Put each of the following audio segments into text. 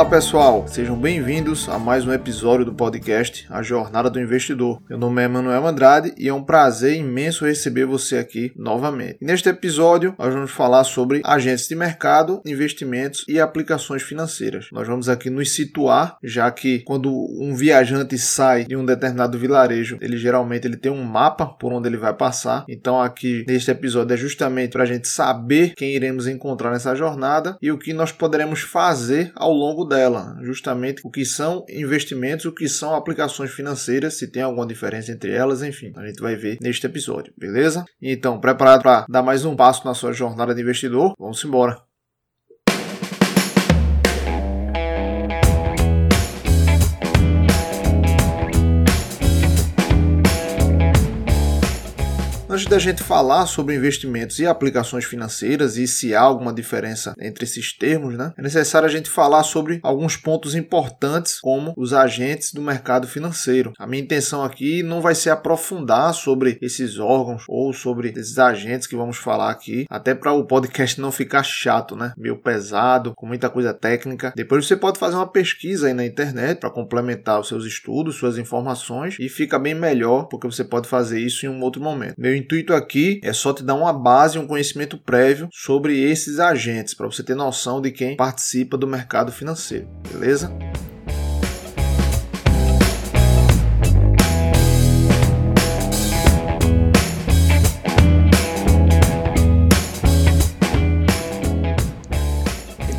Fala pessoal, sejam bem-vindos a mais um episódio do podcast A Jornada do Investidor. Meu nome é Manuel Andrade e é um prazer imenso receber você aqui novamente. Neste episódio, nós vamos falar sobre agentes de mercado, investimentos e aplicações financeiras. Nós vamos aqui nos situar, já que quando um viajante sai de um determinado vilarejo, ele geralmente ele tem um mapa por onde ele vai passar. Então aqui neste episódio é justamente para a gente saber quem iremos encontrar nessa jornada e o que nós poderemos fazer ao longo dela, justamente o que são investimentos, o que são aplicações financeiras, se tem alguma diferença entre elas, enfim, a gente vai ver neste episódio, beleza? Então, preparado para dar mais um passo na sua jornada de investidor? Vamos embora! Antes da gente falar sobre investimentos e aplicações financeiras e se há alguma diferença entre esses termos, né, é necessário a gente falar sobre alguns pontos importantes, como os agentes do mercado financeiro. A minha intenção aqui não vai ser aprofundar sobre esses órgãos ou sobre esses agentes que vamos falar aqui, até para o podcast não ficar chato, né, meio pesado, com muita coisa técnica. Depois você pode fazer uma pesquisa aí na internet para complementar os seus estudos, suas informações e fica bem melhor porque você pode fazer isso em um outro momento. Meu intuito aqui é só te dar uma base, um conhecimento prévio sobre esses agentes, para você ter noção de quem participa do mercado financeiro, beleza?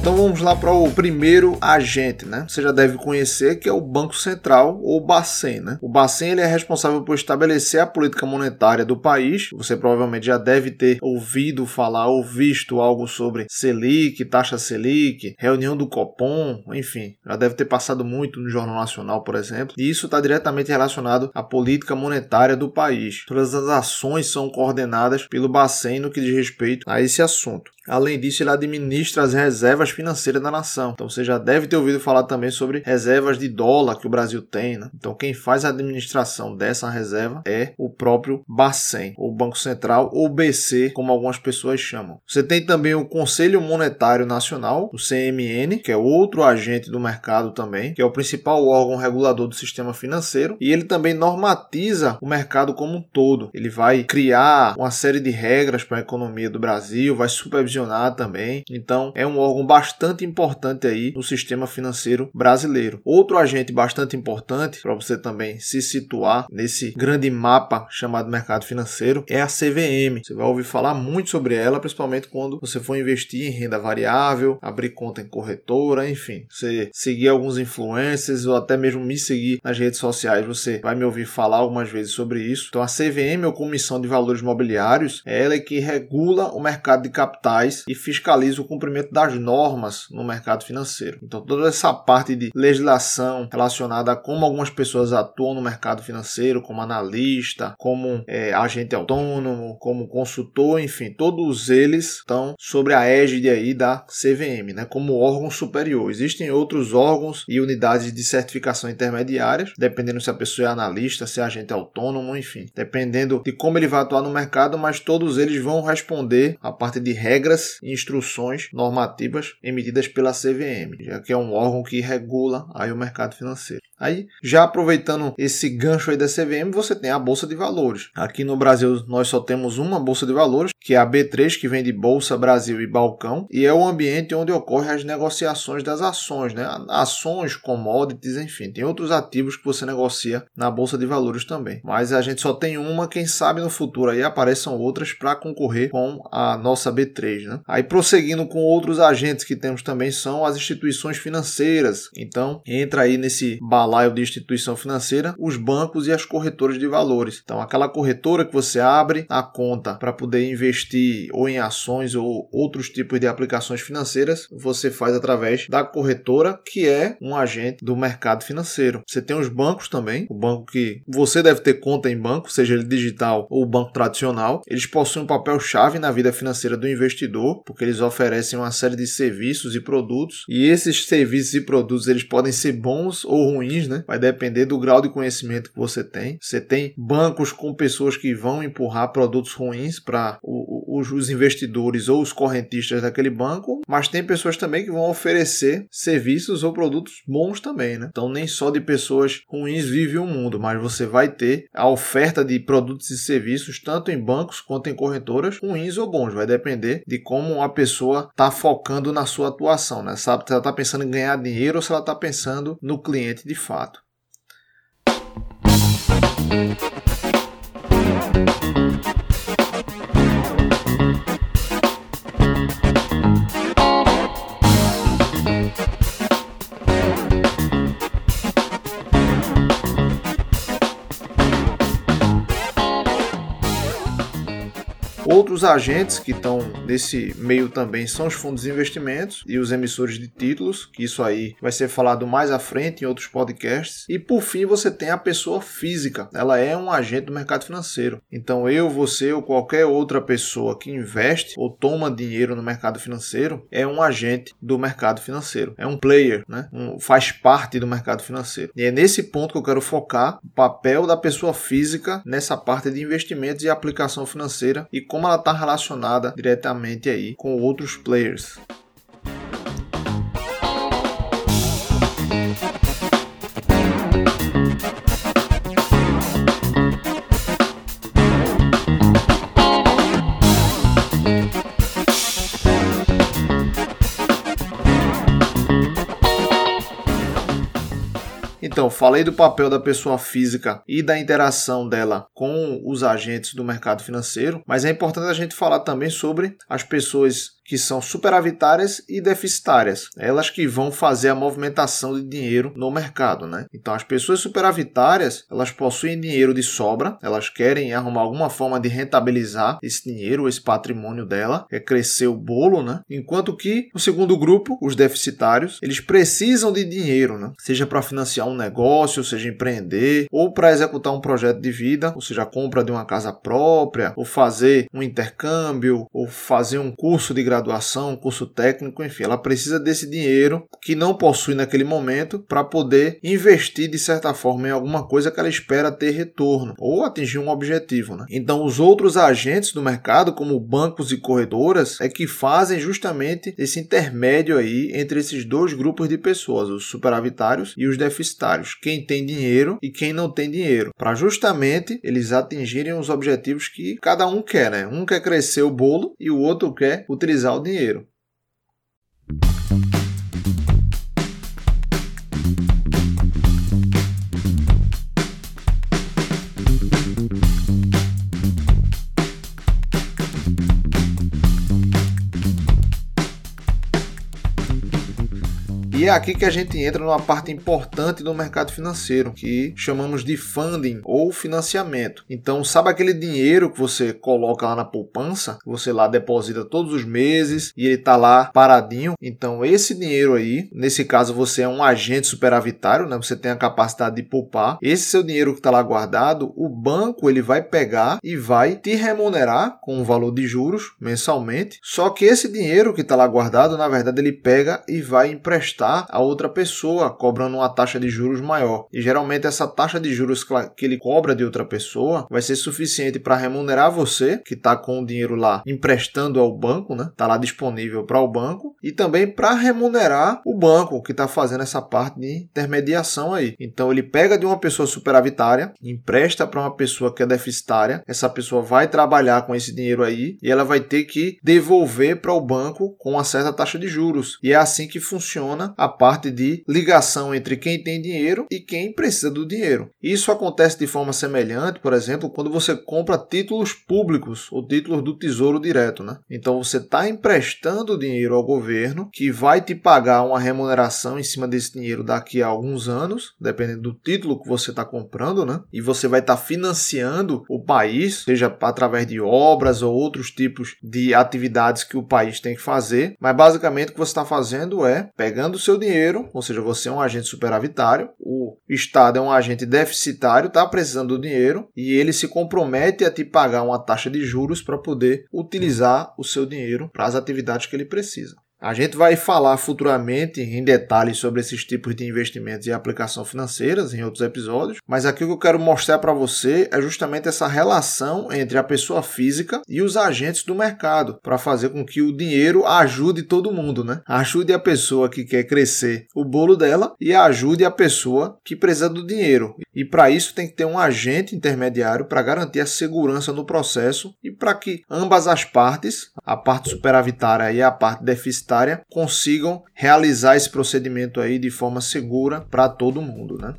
Então vamos lá para o primeiro agente, né? Você já deve conhecer que é o Banco Central ou Bacen, né? O Bacen ele é responsável por estabelecer a política monetária do país. Você provavelmente já deve ter ouvido falar ou visto algo sobre Selic, taxa Selic, reunião do Copom, enfim, já deve ter passado muito no Jornal Nacional, por exemplo. E isso está diretamente relacionado à política monetária do país. Todas as ações são coordenadas pelo Bacen no que diz respeito a esse assunto. Além disso, ele administra as reservas financeiras da nação. Então você já deve ter ouvido falar também sobre reservas de dólar que o Brasil tem. Né? Então quem faz a administração dessa reserva é o próprio Bacen, ou Banco Central, ou BC, como algumas pessoas chamam. Você tem também o Conselho Monetário Nacional, o CMN, que é outro agente do mercado também, que é o principal órgão regulador do sistema financeiro, e ele também normatiza o mercado como um todo. Ele vai criar uma série de regras para a economia do Brasil, vai supervisionar também. Então, é um órgão bastante importante aí no sistema financeiro brasileiro. Outro agente bastante importante para você também se situar nesse grande mapa chamado mercado financeiro é a CVM. Você vai ouvir falar muito sobre ela, principalmente quando você for investir em renda variável, abrir conta em corretora, enfim, você seguir alguns influencers ou até mesmo me seguir nas redes sociais, você vai me ouvir falar algumas vezes sobre isso. Então, a CVM, ou Comissão de Valores Mobiliários, é ela que regula o mercado de capitais e fiscaliza o cumprimento das normas no mercado financeiro. Então, toda essa parte de legislação relacionada a como algumas pessoas atuam no mercado financeiro, como analista, como é, agente autônomo, como consultor, enfim, todos eles estão sobre a égide aí da CVM, né, como órgão superior. Existem outros órgãos e unidades de certificação intermediárias, dependendo se a pessoa é analista, se é agente autônomo, enfim, dependendo de como ele vai atuar no mercado, mas todos eles vão responder a parte de regras regras e instruções normativas emitidas pela CVM, já que é um órgão que regula aí o mercado financeiro. Aí, já aproveitando esse gancho aí da CVM, você tem a Bolsa de Valores. Aqui no Brasil nós só temos uma Bolsa de Valores, que é a B3, que vem de Bolsa Brasil e Balcão, e é o ambiente onde ocorrem as negociações das ações, né? Ações, commodities, enfim, tem outros ativos que você negocia na Bolsa de Valores também. Mas a gente só tem uma, quem sabe no futuro aí apareçam outras para concorrer com a nossa B3, né? Aí prosseguindo com outros agentes que temos também são as instituições financeiras. Então, entra aí nesse balaio de instituição financeira, os bancos e as corretoras de valores. Então, aquela corretora que você abre a conta para poder investir ou em ações ou outros tipos de aplicações financeiras, você faz através da corretora, que é um agente do mercado financeiro. Você tem os bancos também, o banco que você deve ter conta em banco, seja ele digital ou banco tradicional. Eles possuem um papel chave na vida financeira do investidor investidor, porque eles oferecem uma série de serviços e produtos, e esses serviços e produtos eles podem ser bons ou ruins, né? Vai depender do grau de conhecimento que você tem. Você tem bancos com pessoas que vão empurrar produtos ruins para os investidores ou os correntistas daquele banco, mas tem pessoas também que vão oferecer serviços ou produtos bons também, né? Então nem só de pessoas ruins vive o mundo, mas você vai ter a oferta de produtos e serviços tanto em bancos quanto em corretoras ruins ou bons, vai depender de como a pessoa está focando na sua atuação, né? Sabe se ela está pensando em ganhar dinheiro ou se ela está pensando no cliente de fato. Outros agentes que estão nesse meio também são os fundos de investimentos e os emissores de títulos, que isso aí vai ser falado mais à frente em outros podcasts. E por fim, você tem a pessoa física. Ela é um agente do mercado financeiro. Então, eu, você ou qualquer outra pessoa que investe ou toma dinheiro no mercado financeiro é um agente do mercado financeiro. É um player, né? Um, faz parte do mercado financeiro. E é nesse ponto que eu quero focar o papel da pessoa física nessa parte de investimentos e aplicação financeira e como ela está relacionada diretamente aí com outros players. Então, falei do papel da pessoa física e da interação dela com os agentes do mercado financeiro, mas é importante a gente falar também sobre as pessoas que são superavitárias e deficitárias, elas que vão fazer a movimentação de dinheiro no mercado, né? Então as pessoas superavitárias, elas possuem dinheiro de sobra, elas querem arrumar alguma forma de rentabilizar esse dinheiro, esse patrimônio dela, é crescer o bolo, né? Enquanto que o segundo grupo, os deficitários, eles precisam de dinheiro, né? Seja para financiar um negócio, seja empreender, ou para executar um projeto de vida, ou seja, a compra de uma casa própria, ou fazer um intercâmbio, ou fazer um curso de graduação graduação, curso técnico, enfim, ela precisa desse dinheiro que não possui naquele momento para poder investir de certa forma em alguma coisa que ela espera ter retorno ou atingir um objetivo. Né? Então, os outros agentes do mercado, como bancos e corretoras, é que fazem justamente esse intermédio aí entre esses dois grupos de pessoas, os superavitários e os deficitários, quem tem dinheiro e quem não tem dinheiro, para justamente eles atingirem os objetivos que cada um quer, né? Um quer crescer o bolo e o outro quer utilizar o dinheiro. E é aqui que a gente entra numa parte importante do mercado financeiro, que chamamos de funding ou financiamento. Então, sabe aquele dinheiro que você coloca lá na poupança, você lá deposita todos os meses e ele está lá paradinho? Então, esse dinheiro aí, nesse caso você é um agente superavitário, né? Você tem a capacidade de poupar. Esse seu dinheiro que está lá guardado, o banco ele vai pegar e vai te remunerar com um valor de juros mensalmente. Só que esse dinheiro que está lá guardado, na verdade, ele pega e vai emprestar a outra pessoa, cobrando uma taxa de juros maior. E geralmente essa taxa de juros que ele cobra de outra pessoa vai ser suficiente para remunerar você, que está com o dinheiro lá emprestando ao banco, né? Está lá disponível para o banco, e também para remunerar o banco que está fazendo essa parte de intermediação aí. Então ele pega de uma pessoa superavitária, empresta para uma pessoa que é deficitária, essa pessoa vai trabalhar com esse dinheiro aí e ela vai ter que devolver para o banco com uma certa taxa de juros. E é assim que funciona a parte de ligação entre quem tem dinheiro e quem precisa do dinheiro. Isso acontece de forma semelhante, por exemplo, quando você compra títulos públicos ou títulos do Tesouro Direto. Né? Então você está emprestando dinheiro ao governo que vai te pagar uma remuneração em cima desse dinheiro daqui a alguns anos, dependendo do título que você está comprando, né? e você vai estar tá financiando o país, seja através de obras ou outros tipos de atividades que o país tem que fazer. Mas basicamente o que você está fazendo é pegando seu dinheiro, ou seja, você é um agente superavitário, o Estado é um agente deficitário, está precisando do dinheiro e ele se compromete a te pagar uma taxa de juros para poder utilizar o seu dinheiro para as atividades que ele precisa. A gente vai falar futuramente em detalhes sobre esses tipos de investimentos e aplicação financeiras em outros episódios, mas aqui o que eu quero mostrar para você é justamente essa relação entre a pessoa física e os agentes do mercado, para fazer com que o dinheiro ajude todo mundo, né? Ajude a pessoa que quer crescer o bolo dela e ajude a pessoa que precisa do dinheiro. E para isso tem que ter um agente intermediário para garantir a segurança no processo e para que ambas as partes, a parte superavitária e a parte deficitária consigam realizar esse procedimento aí de forma segura para todo mundo, né?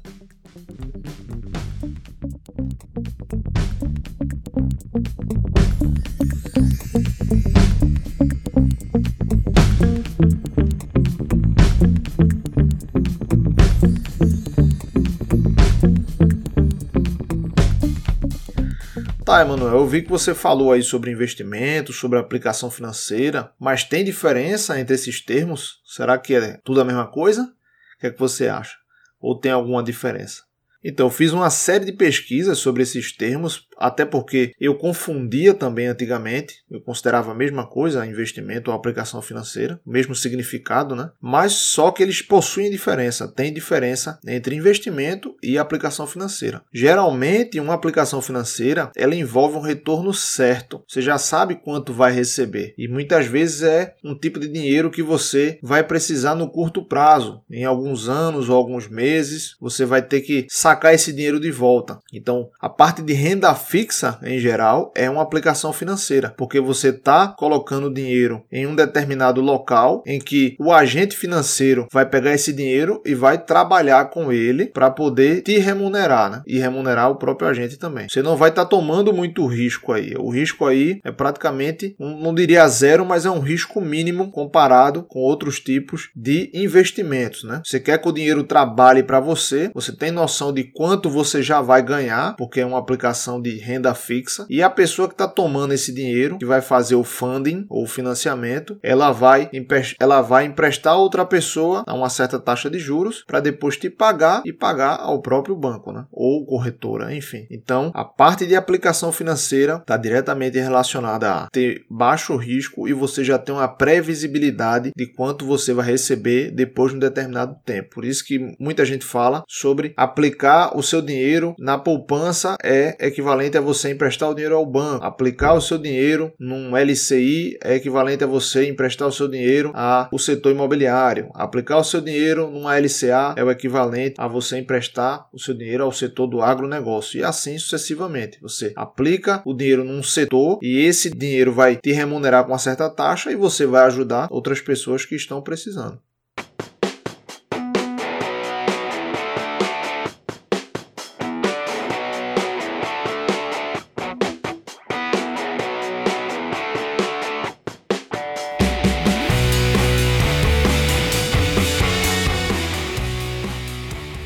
Tá, Emanuel, eu vi que você falou aí sobre investimento, sobre aplicação financeira, mas tem diferença entre esses termos? Será que é tudo a mesma coisa? O que é que você acha? Ou tem alguma diferença? Então, eu fiz uma série de pesquisas sobre esses termos, até porque eu confundia também antigamente, eu considerava a mesma coisa, investimento ou aplicação financeira, mesmo significado, né? Mas só que eles possuem diferença, tem diferença entre investimento e aplicação financeira. Geralmente, uma aplicação financeira, ela envolve um retorno certo. Você já sabe quanto vai receber e muitas vezes é um tipo de dinheiro que você vai precisar no curto prazo, em alguns anos ou alguns meses, você vai ter que sacar esse dinheiro de volta. Então, a parte de renda fixa, em geral, é uma aplicação financeira, porque você está colocando dinheiro em um determinado local em que o agente financeiro vai pegar esse dinheiro e vai trabalhar com ele para poder te remunerar, né? E remunerar o próprio agente também. Você não vai estar tá tomando muito risco aí. O risco aí é praticamente, não diria zero, mas é um risco mínimo comparado com outros tipos de investimentos, né? Você quer que o dinheiro trabalhe para você, você tem noção de quanto você já vai ganhar, porque é uma aplicação de renda fixa, e a pessoa que está tomando esse dinheiro, que vai fazer o funding ou financiamento, ela vai, ela vai emprestar outra pessoa a uma certa taxa de juros para depois te pagar e pagar ao próprio banco, né? ou corretora, enfim. Então, a parte de aplicação financeira está diretamente relacionada a ter baixo risco e você já tem uma previsibilidade de quanto você vai receber depois de um determinado tempo. Por isso que muita gente fala sobre aplicar o seu dinheiro na poupança é equivalente a você emprestar o dinheiro ao banco. Aplicar o seu dinheiro num LCI é equivalente a você emprestar o seu dinheiro ao setor imobiliário. Aplicar o seu dinheiro numa LCA é o equivalente a você emprestar o seu dinheiro ao setor do agronegócio. E assim sucessivamente. Você aplica o dinheiro num setor e esse dinheiro vai te remunerar com uma certa taxa e você vai ajudar outras pessoas que estão precisando.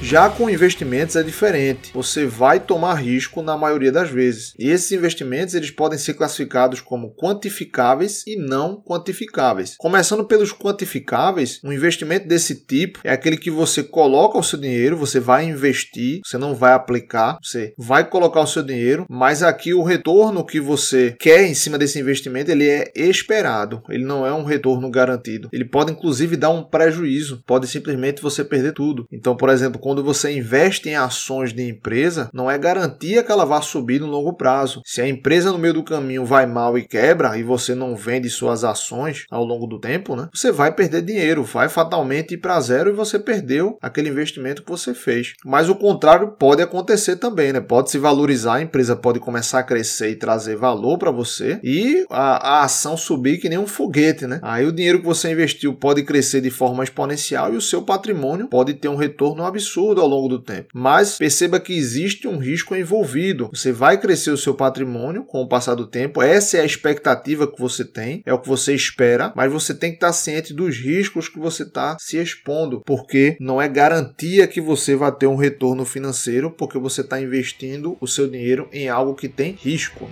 Já com investimentos é diferente. Você vai tomar risco na maioria das vezes. E esses investimentos eles podem ser classificados como quantificáveis e não quantificáveis. Começando pelos quantificáveis, um investimento desse tipo é aquele que você coloca o seu dinheiro, você vai investir, você não vai aplicar, você vai colocar o seu dinheiro, mas aqui o retorno que você quer em cima desse investimento ele é esperado, ele não é um retorno garantido. Ele pode inclusive dar um prejuízo, pode simplesmente você perder tudo. Então, por exemplo, quando você investe em ações de empresa, não é garantia que ela vá subir no longo prazo. Se a empresa no meio do caminho vai mal e quebra e você não vende suas ações ao longo do tempo, né? Você vai perder dinheiro, vai fatalmente ir para zero e você perdeu aquele investimento que você fez. Mas o contrário pode acontecer também, né? Pode se valorizar, a empresa pode começar a crescer e trazer valor para você e a, a ação subir que nem um foguete, né? Aí o dinheiro que você investiu pode crescer de forma exponencial e o seu patrimônio pode ter um retorno absurdo absurdo ao longo do tempo. Mas perceba que existe um risco envolvido. Você vai crescer o seu patrimônio com o passar do tempo. Essa é a expectativa que você tem, é o que você espera, mas você tem que estar ciente dos riscos que você está se expondo, porque não é garantia que você vai ter um retorno financeiro, porque você está investindo o seu dinheiro em algo que tem risco.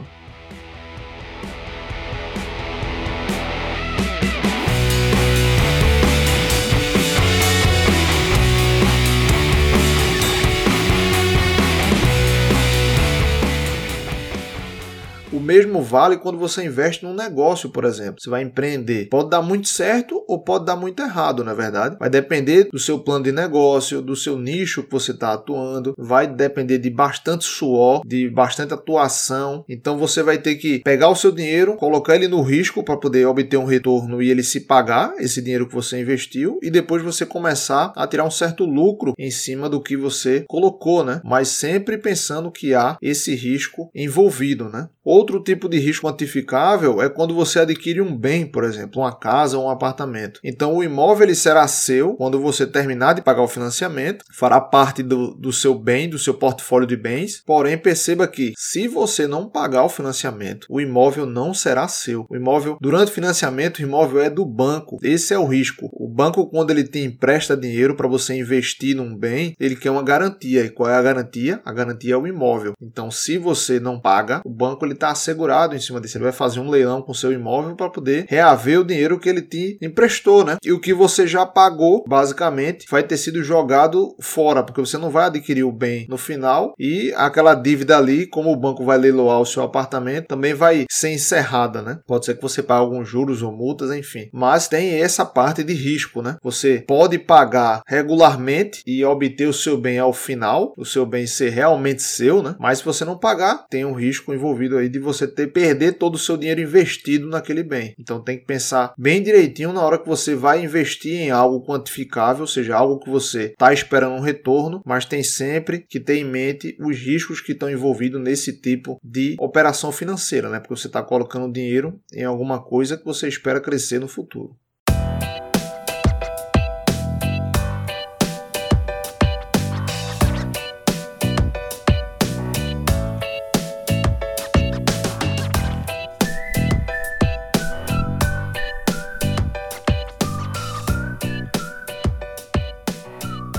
Mesmo vale quando você investe num negócio, por exemplo. Você vai empreender. Pode dar muito certo ou pode dar muito errado, na é verdade. Vai depender do seu plano de negócio, do seu nicho que você está atuando, vai depender de bastante suor, de bastante atuação. Então você vai ter que pegar o seu dinheiro, colocar ele no risco para poder obter um retorno e ele se pagar esse dinheiro que você investiu e depois você começar a tirar um certo lucro em cima do que você colocou, né? Mas sempre pensando que há esse risco envolvido, né? Outro tipo de risco quantificável é quando você adquire um bem, por exemplo, uma casa ou um apartamento. Então o imóvel ele será seu quando você terminar de pagar o financiamento, fará parte do, do seu bem, do seu portfólio de bens. Porém, perceba que se você não pagar o financiamento, o imóvel não será seu. O imóvel, durante o financiamento, o imóvel é do banco. Esse é o risco. O banco, quando ele te empresta dinheiro para você investir num bem, ele quer uma garantia. E qual é a garantia? A garantia é o imóvel. Então, se você não paga, o banco ele está assegurado em cima disso. Ele vai fazer um leilão com seu imóvel para poder reaver o dinheiro que ele te emprestou, né? E o que você já pagou, basicamente, vai ter sido jogado fora, porque você não vai adquirir o bem no final e aquela dívida ali, como o banco vai leiloar o seu apartamento, também vai ser encerrada, né? Pode ser que você pague alguns juros ou multas, enfim. Mas tem essa parte de risco, né? Você pode pagar regularmente e obter o seu bem ao final, o seu bem ser realmente seu, né? Mas se você não pagar, tem um risco envolvido aí aí de você ter perder todo o seu dinheiro investido naquele bem. Então tem que pensar bem direitinho na hora que você vai investir em algo quantificável, ou seja, algo que você está esperando um retorno, mas tem sempre que ter em mente os riscos que estão envolvidos nesse tipo de operação financeira, né? Porque você está colocando dinheiro em alguma coisa que você espera crescer no futuro.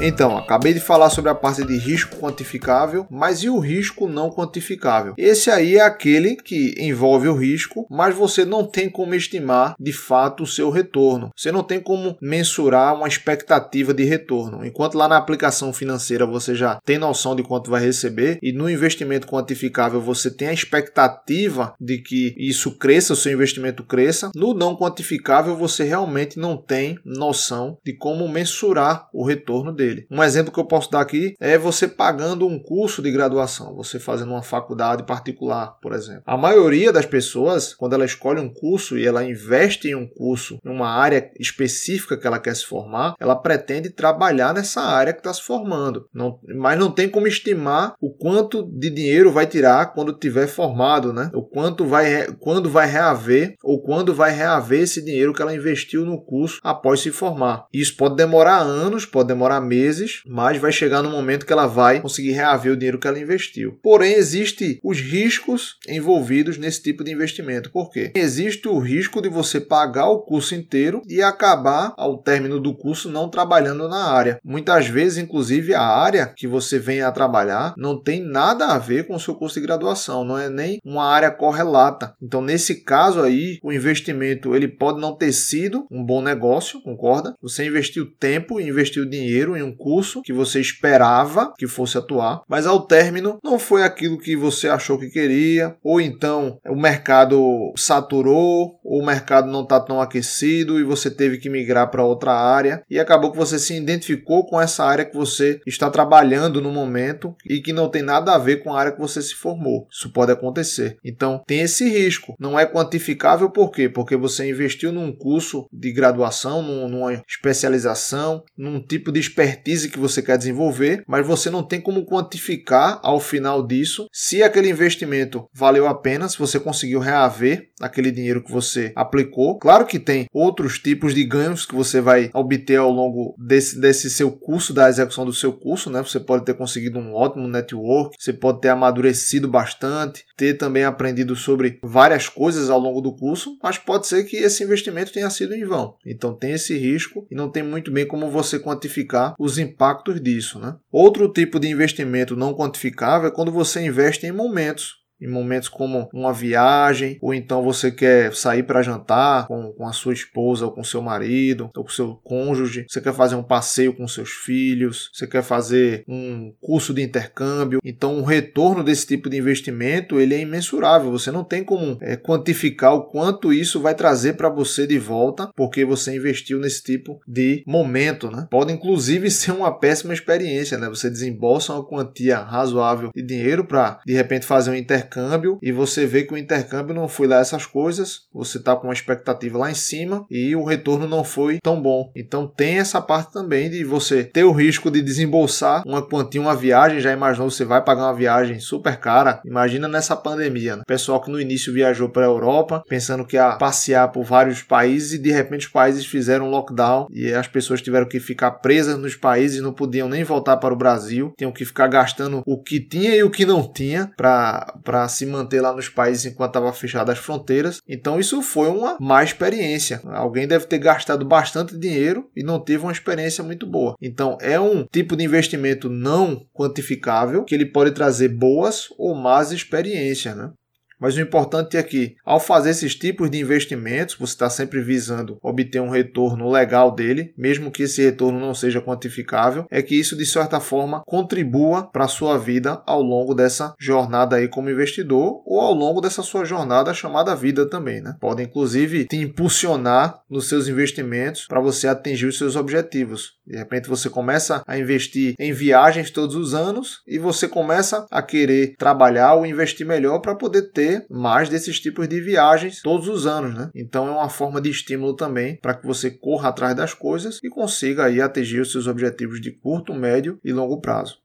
Então, acabei de falar sobre a parte de risco quantificável, mas e o risco não quantificável? Esse aí é aquele que envolve o risco, mas você não tem como estimar de fato o seu retorno. Você não tem como mensurar uma expectativa de retorno. Enquanto lá na aplicação financeira você já tem noção de quanto vai receber e no investimento quantificável você tem a expectativa de que isso cresça, o seu investimento cresça, no não quantificável você realmente não tem noção de como mensurar o retorno dele Um exemplo que eu posso dar aqui é você pagando um curso de graduação, você fazendo uma faculdade particular, por exemplo. A maioria das pessoas, quando ela escolhe um curso e ela investe em um curso, em uma área específica que ela quer se formar, ela pretende trabalhar nessa área que está se formando. Não, mas não tem como estimar o quanto de dinheiro vai tirar quando tiver formado, né? O quanto vai, quando vai reaver ou quando vai reaver esse dinheiro que ela investiu no curso após se formar. Isso pode demorar anos, pode demorar meses meses, mas vai chegar no momento que ela vai conseguir reaver o dinheiro que ela investiu. Porém, existe os riscos envolvidos nesse tipo de investimento. Por quê? Existe o risco de você pagar o curso inteiro e acabar ao término do curso não trabalhando na área. Muitas vezes, inclusive, a área que você vem a trabalhar não tem nada a ver com o seu curso de graduação, não é nem uma área correlata. Então, nesse caso aí, o investimento ele pode não ter sido um bom negócio, concorda? Você investiu tempo investiu dinheiro em um curso que você esperava que fosse atuar, mas ao término não foi aquilo que você achou que queria, ou então o mercado saturou, ou o mercado não está tão aquecido e você teve que migrar para outra área e acabou que você se identificou com essa área que você está trabalhando no momento e que não tem nada a ver com a área que você se formou. Isso pode acontecer. Então tem esse risco. Não é quantificável por quê? Porque você investiu num curso de graduação, numa especialização, num tipo de expertise expertise que você quer desenvolver, mas você não tem como quantificar ao final disso se aquele investimento valeu a pena, se você conseguiu reaver aquele dinheiro que você aplicou. Claro que tem outros tipos de ganhos que você vai obter ao longo desse, desse seu curso, da execução do seu curso, né? Você pode ter conseguido um ótimo network, você pode ter amadurecido bastante, ter também aprendido sobre várias coisas ao longo do curso, mas pode ser que esse investimento tenha sido em vão. Então tem esse risco e não tem muito bem como você quantificar os impactos disso. Né? Outro tipo de investimento não quantificável é quando você investe em momentos em momentos como uma viagem, ou então você quer sair para jantar com, com a sua esposa ou com seu marido, ou com seu cônjuge, você quer fazer um passeio com seus filhos, você quer fazer um curso de intercâmbio. Então, o retorno desse tipo de investimento ele é imensurável. Você não tem como é, quantificar o quanto isso vai trazer para você de volta, porque você investiu nesse tipo de momento. Né? Pode, inclusive, ser uma péssima experiência. Né? Você desembolsa uma quantia razoável de dinheiro para, de repente, fazer um intercâmbio intercâmbio e você vê que o intercâmbio não foi lá essas coisas, você está com uma expectativa lá em cima e o retorno não foi tão bom. Então tem essa parte também de você ter o risco de desembolsar uma quantia, uma viagem, já imaginou você vai pagar uma viagem super cara? Imagina nessa pandemia, né? Pessoal que no início viajou para a Europa pensando que ia passear por vários países e de repente os países fizeram lockdown e as pessoas tiveram que ficar presas nos países, não podiam nem voltar para o Brasil, tinham que ficar gastando o que tinha e o que não tinha para para se manter lá nos países enquanto estava fechadas as fronteiras. Então isso foi uma má experiência. Alguém deve ter gastado bastante dinheiro e não teve uma experiência muito boa. Então é um tipo de investimento não quantificável que ele pode trazer boas ou más experiências, né? Mas o importante é que, ao fazer esses tipos de investimentos, você está sempre visando obter um retorno legal dele, mesmo que esse retorno não seja quantificável, é que isso de certa forma contribua para a sua vida ao longo dessa jornada aí como investidor ou ao longo dessa sua jornada chamada vida também, né? Pode inclusive te impulsionar nos seus investimentos para você atingir os seus objetivos. De repente você começa a investir em viagens todos os anos e você começa a querer trabalhar ou investir melhor para poder ter ter mais desses tipos de viagens todos os anos, né? Então é uma forma de estímulo também para que você corra atrás das coisas e consiga aí atingir os seus objetivos de curto, médio e longo prazo.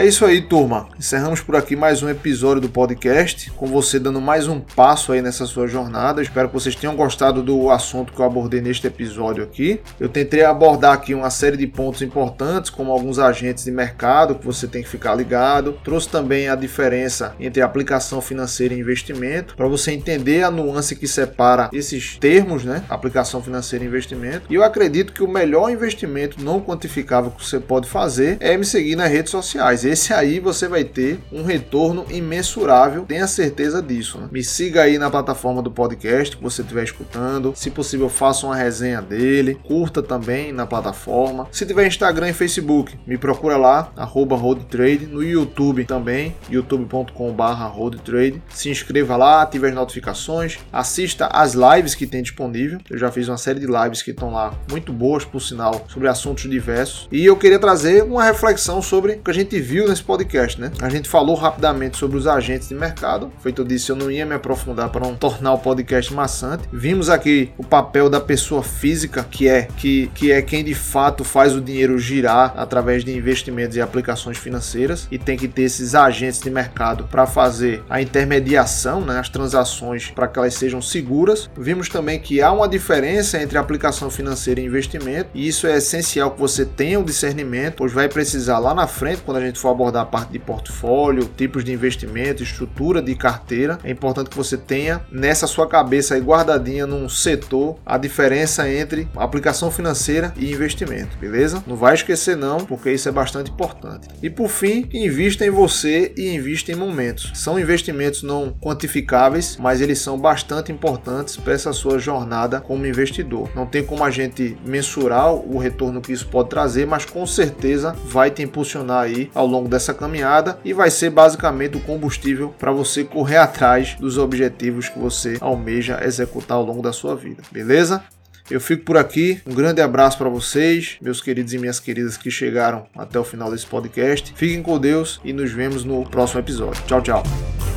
É isso aí, turma. Encerramos por aqui mais um episódio do podcast, com você dando mais um passo aí nessa sua jornada. Espero que vocês tenham gostado do assunto que eu abordei neste episódio aqui. Eu tentei abordar aqui uma série de pontos importantes, como alguns agentes de mercado que você tem que ficar ligado. Trouxe também a diferença entre aplicação financeira e investimento, para você entender a nuance que separa esses termos, né? Aplicação financeira e investimento. E eu acredito que o melhor investimento não quantificável que você pode fazer é me seguir nas redes sociais esse aí você vai ter um retorno imensurável, tenha certeza disso. Né? Me siga aí na plataforma do podcast que você estiver escutando. Se possível, faça uma resenha dele. Curta também na plataforma. Se tiver Instagram e Facebook, me procura lá, arroba roadtrade. No YouTube também, youtube.com.br roadtrade. Se inscreva lá, ative as notificações. Assista as lives que tem disponível. Eu já fiz uma série de lives que estão lá, muito boas, por sinal, sobre assuntos diversos. E eu queria trazer uma reflexão sobre o que a gente viu viu nesse podcast, né? A gente falou rapidamente sobre os agentes de mercado. Feito eu disse, eu não ia me aprofundar para não tornar o podcast maçante. Vimos aqui o papel da pessoa física, que é que, que é quem de fato faz o dinheiro girar através de investimentos e aplicações financeiras e tem que ter esses agentes de mercado para fazer a intermediação, né, as transações para que elas sejam seguras. Vimos também que há uma diferença entre aplicação financeira e investimento, e isso é essencial que você tenha o discernimento, pois vai precisar lá na frente, quando a gente for abordar a parte de portfólio, tipos de investimento, estrutura de carteira, é importante que você tenha nessa sua cabeça aí guardadinha num setor a diferença entre aplicação financeira e investimento, beleza? Não vai esquecer não, porque isso é bastante importante. E por fim, invista em você e invista em momentos. São investimentos não quantificáveis, mas eles são bastante importantes para essa sua jornada como investidor. Não tem como a gente mensurar o retorno que isso pode trazer, mas com certeza vai te impulsionar aí ao longo dessa caminhada e vai ser basicamente o combustível para você correr atrás dos objetivos que você almeja executar ao longo da sua vida, beleza? Eu fico por aqui. Um grande abraço para vocês, meus queridos e minhas queridas que chegaram até o final desse podcast. Fiquem com Deus e nos vemos no próximo episódio. Tchau, tchau.